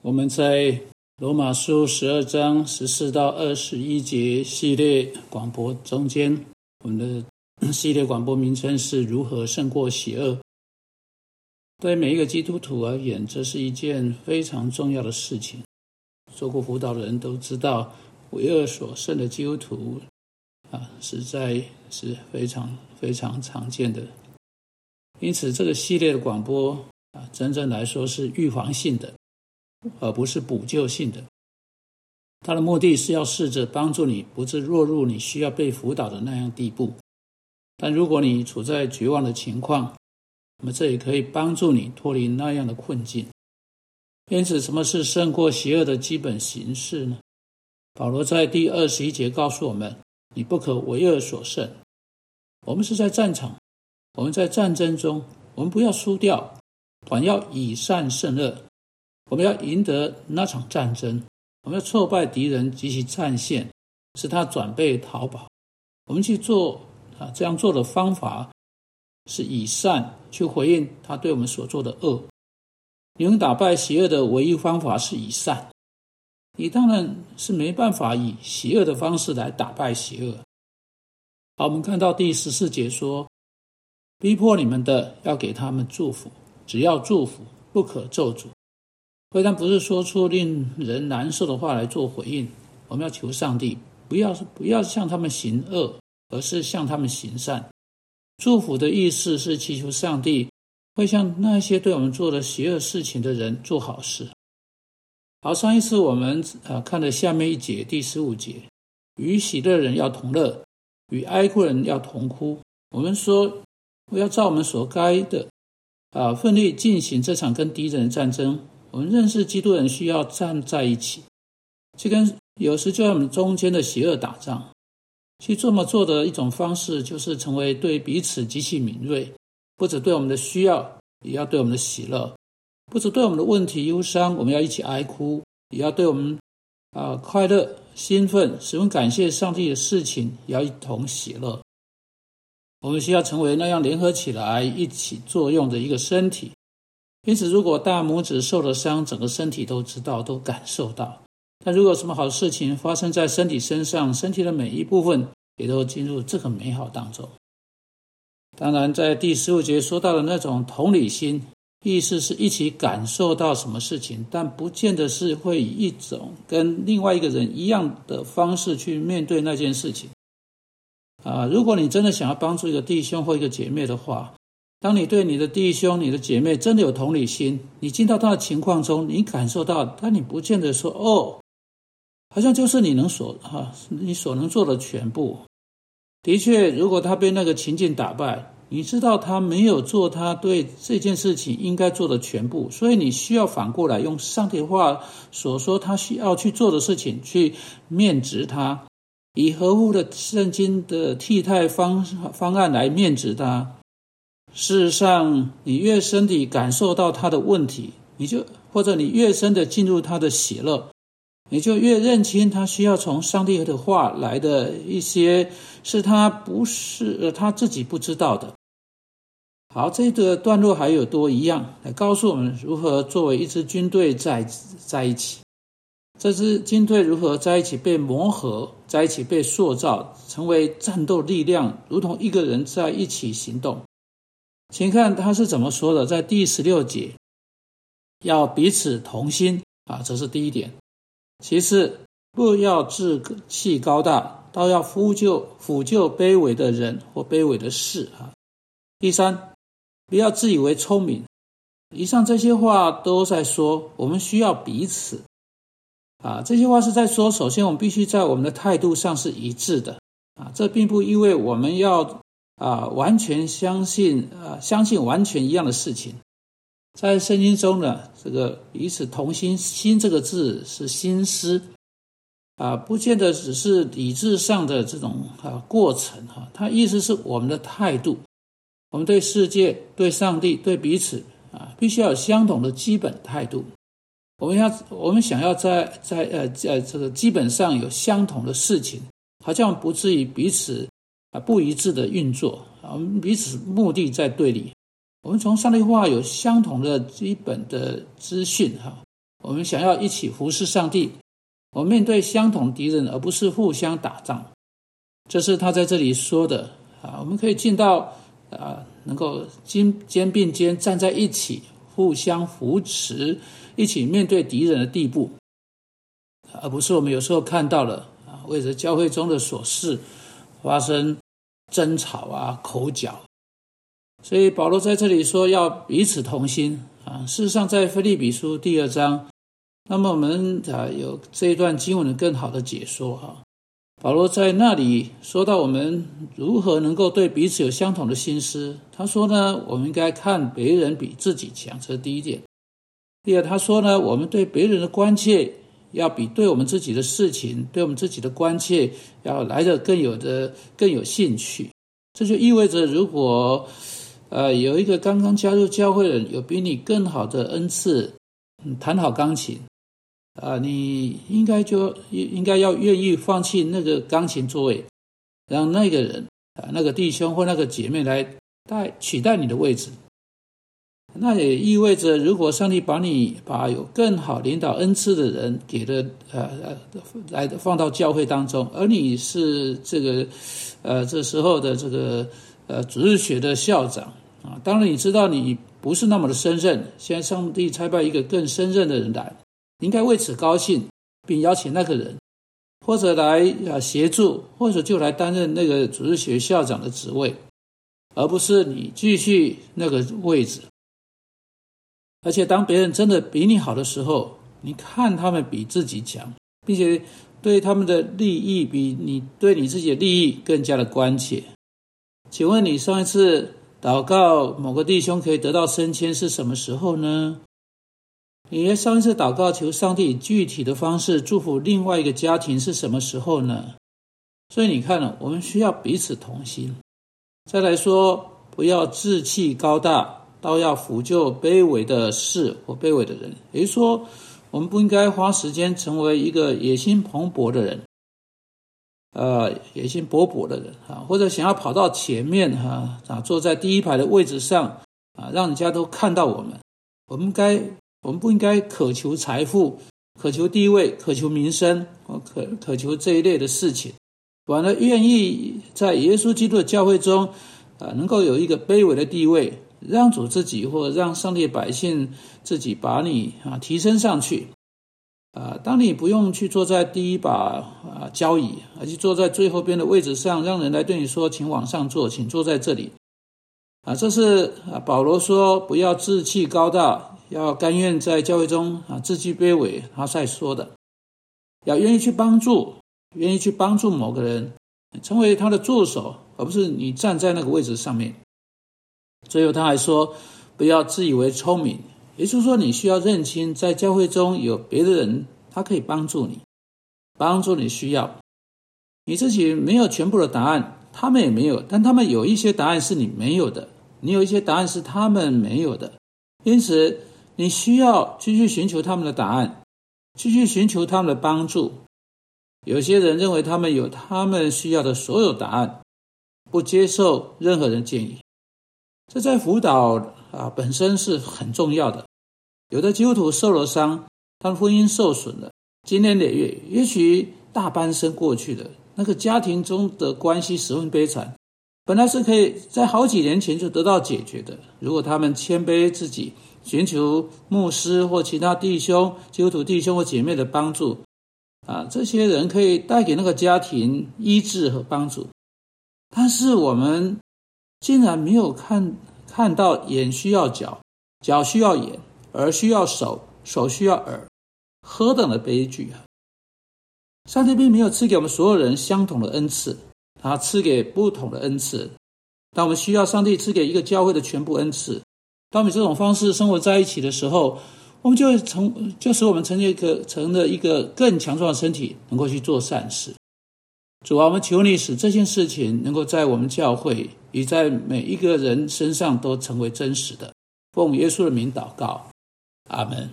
我们在罗马书十二章十四到二十一节系列广播中间，我们的系列广播名称是如何胜过邪恶。对每一个基督徒而言，这是一件非常重要的事情。做过辅导的人都知道，为恶所胜的基督徒啊，实在是非常非常常见的。因此，这个系列的广播啊，真正来说是预防性的。而不是补救性的，他的目的是要试着帮助你，不致落入你需要被辅导的那样地步。但如果你处在绝望的情况，那么这也可以帮助你脱离那样的困境。因此，什么是胜过邪恶的基本形式呢？保罗在第二十一节告诉我们：你不可为恶所胜。我们是在战场，我们在战争中，我们不要输掉，反要以善胜恶。我们要赢得那场战争，我们要挫败敌人及其战线，使他转背逃跑。我们去做啊，这样做的方法是以善去回应他对我们所做的恶。你能打败邪恶的唯一方法是以善。你当然是没办法以邪恶的方式来打败邪恶。好，我们看到第十四节说：“逼迫你们的要给他们祝福，只要祝福，不可咒诅。”非但不是说出令人难受的话来做回应，我们要求上帝不要不要向他们行恶，而是向他们行善。祝福的意思是祈求上帝会向那些对我们做了邪恶事情的人做好事。好，上一次我们啊看了下面一节第十五节，与喜乐人要同乐，与哀哭人要同哭。我们说，我要照我们所该的啊，奋力进行这场跟敌人的战争。我们认识基督人需要站在一起，去跟有时就在我们中间的邪恶打仗。去这么做的一种方式，就是成为对彼此极其敏锐，不止对我们的需要，也要对我们的喜乐；不止对我们的问题忧伤，我们要一起哀哭，也要对我们啊快乐兴奋、十分感谢上帝的事情，也要一同喜乐。我们需要成为那样联合起来一起作用的一个身体。因此，如果大拇指受了伤，整个身体都知道、都感受到；但如果什么好事情发生在身体身上，身体的每一部分也都进入这个美好当中。当然，在第十五节说到的那种同理心，意思是一起感受到什么事情，但不见得是会以一种跟另外一个人一样的方式去面对那件事情。啊，如果你真的想要帮助一个弟兄或一个姐妹的话，当你对你的弟兄、你的姐妹真的有同理心，你进到他的情况中，你感受到，但你不见得说哦，好像就是你能所哈，你所能做的全部。的确，如果他被那个情境打败，你知道他没有做他对这件事情应该做的全部，所以你需要反过来用上帝话所说他需要去做的事情去面值他，以合乎的圣经的替代方方案来面值他。事实上，你越深地感受到他的问题，你就或者你越深地进入他的喜乐，你就越认清他需要从上帝的话来的一些是他不是他自己不知道的。好，这个段落还有多一样来告诉我们如何作为一支军队在在一起，这支军队如何在一起被磨合，在一起被塑造，成为战斗力量，如同一个人在一起行动。请看他是怎么说的，在第十六节，要彼此同心啊，这是第一点。其次，不要志气高大，倒要扶救抚救卑微的人或卑微的事啊。第三，不要自以为聪明。以上这些话都在说，我们需要彼此啊。这些话是在说，首先我们必须在我们的态度上是一致的啊。这并不意味我们要。啊，完全相信啊，相信完全一样的事情，在圣经中呢，这个彼此同心，心这个字是心思，啊，不见得只是理智上的这种啊过程哈，它意思是我们的态度，我们对世界、对上帝、对彼此啊，必须要有相同的基本态度。我们要，我们想要在在呃在这个基本上有相同的事情，好像不至于彼此。不一致的运作啊，我们彼此目的在对立。我们从上帝话有相同的基本的资讯哈，我们想要一起服侍上帝，我们面对相同敌人，而不是互相打仗。这是他在这里说的啊，我们可以进到啊，能够肩肩并肩站在一起，互相扶持，一起面对敌人的地步，而不是我们有时候看到了啊，为着教会中的琐事发生争吵啊、口角。所以保罗在这里说要彼此同心啊。事实上，在腓利比书第二章，那么我们啊有这一段经文的更好的解说哈。保罗在那里说到我们如何能够对彼此有相同的心思。他说呢，我们应该看别人比自己强，这是第一点。第二，他说呢，我们对别人的关切要比对我们自己的事情、对我们自己的关切要来的更有的更有兴趣。这就意味着，如果呃，有一个刚刚加入教会的人，有比你更好的恩赐，弹好钢琴，啊，你应该就应应该要愿意放弃那个钢琴座位，让那个人啊，那个弟兄或那个姐妹来代取代你的位置。那也意味着，如果上帝把你把有更好领导恩赐的人给了呃呃来放到教会当中，而你是这个呃这时候的这个。呃，主日学的校长啊，当然你知道你不是那么的胜任。现在上帝差派一个更胜任的人来，应该为此高兴，并邀请那个人，或者来啊协助，或者就来担任那个主日学校长的职位，而不是你继续那个位置。而且当别人真的比你好的时候，你看他们比自己强，并且对他们的利益比你对你自己的利益更加的关切。请问你上一次祷告某个弟兄可以得到升迁是什么时候呢？你上一次祷告求上帝具体的方式祝福另外一个家庭是什么时候呢？所以你看了，我们需要彼此同心。再来说，不要志气高大，倒要抚救卑微的事或卑微的人。也就是说，我们不应该花时间成为一个野心蓬勃的人。呃，野心勃勃的人啊，或者想要跑到前面哈啊，坐在第一排的位置上啊，让人家都看到我们。我们该，我们不应该渴求财富、渴求地位、渴求名声，或渴渴求这一类的事情。反而愿意在耶稣基督的教会中啊，能够有一个卑微的地位，让主自己或者让上帝百姓自己把你啊提升上去。啊，当你不用去坐在第一把啊交椅，而是坐在最后边的位置上，让人来对你说：“请往上坐，请坐在这里。”啊，这是啊保罗说不要志气高大，要甘愿在教会中啊自居卑微。他在说的，要愿意去帮助，愿意去帮助某个人，成为他的助手，而不是你站在那个位置上面。最后他还说，不要自以为聪明。也就是说，你需要认清，在教会中有别的人，他可以帮助你，帮助你需要。你自己没有全部的答案，他们也没有，但他们有一些答案是你没有的，你有一些答案是他们没有的。因此，你需要继续寻求他们的答案，继续寻求他们的帮助。有些人认为他们有他们需要的所有答案，不接受任何人建议。这在辅导啊本身是很重要的。有的基督徒受了伤，他的婚姻受损了，经年累月，也许大半生过去了，那个家庭中的关系十分悲惨。本来是可以在好几年前就得到解决的，如果他们谦卑自己，寻求牧师或其他弟兄、基督徒弟兄或姐妹的帮助，啊，这些人可以带给那个家庭医治和帮助。但是我们竟然没有看看到眼需要脚，脚需要眼。而需要手，手需要耳，何等的悲剧啊！上帝并没有赐给我们所有人相同的恩赐，他赐给不同的恩赐。当我们需要上帝赐给一个教会的全部恩赐，当我们这种方式生活在一起的时候，我们就会成，就使我们成一个成了一个更强壮的身体，能够去做善事。主啊，我们求你使这件事情能够在我们教会，已在每一个人身上都成为真实的。奉耶稣的名祷告。阿门。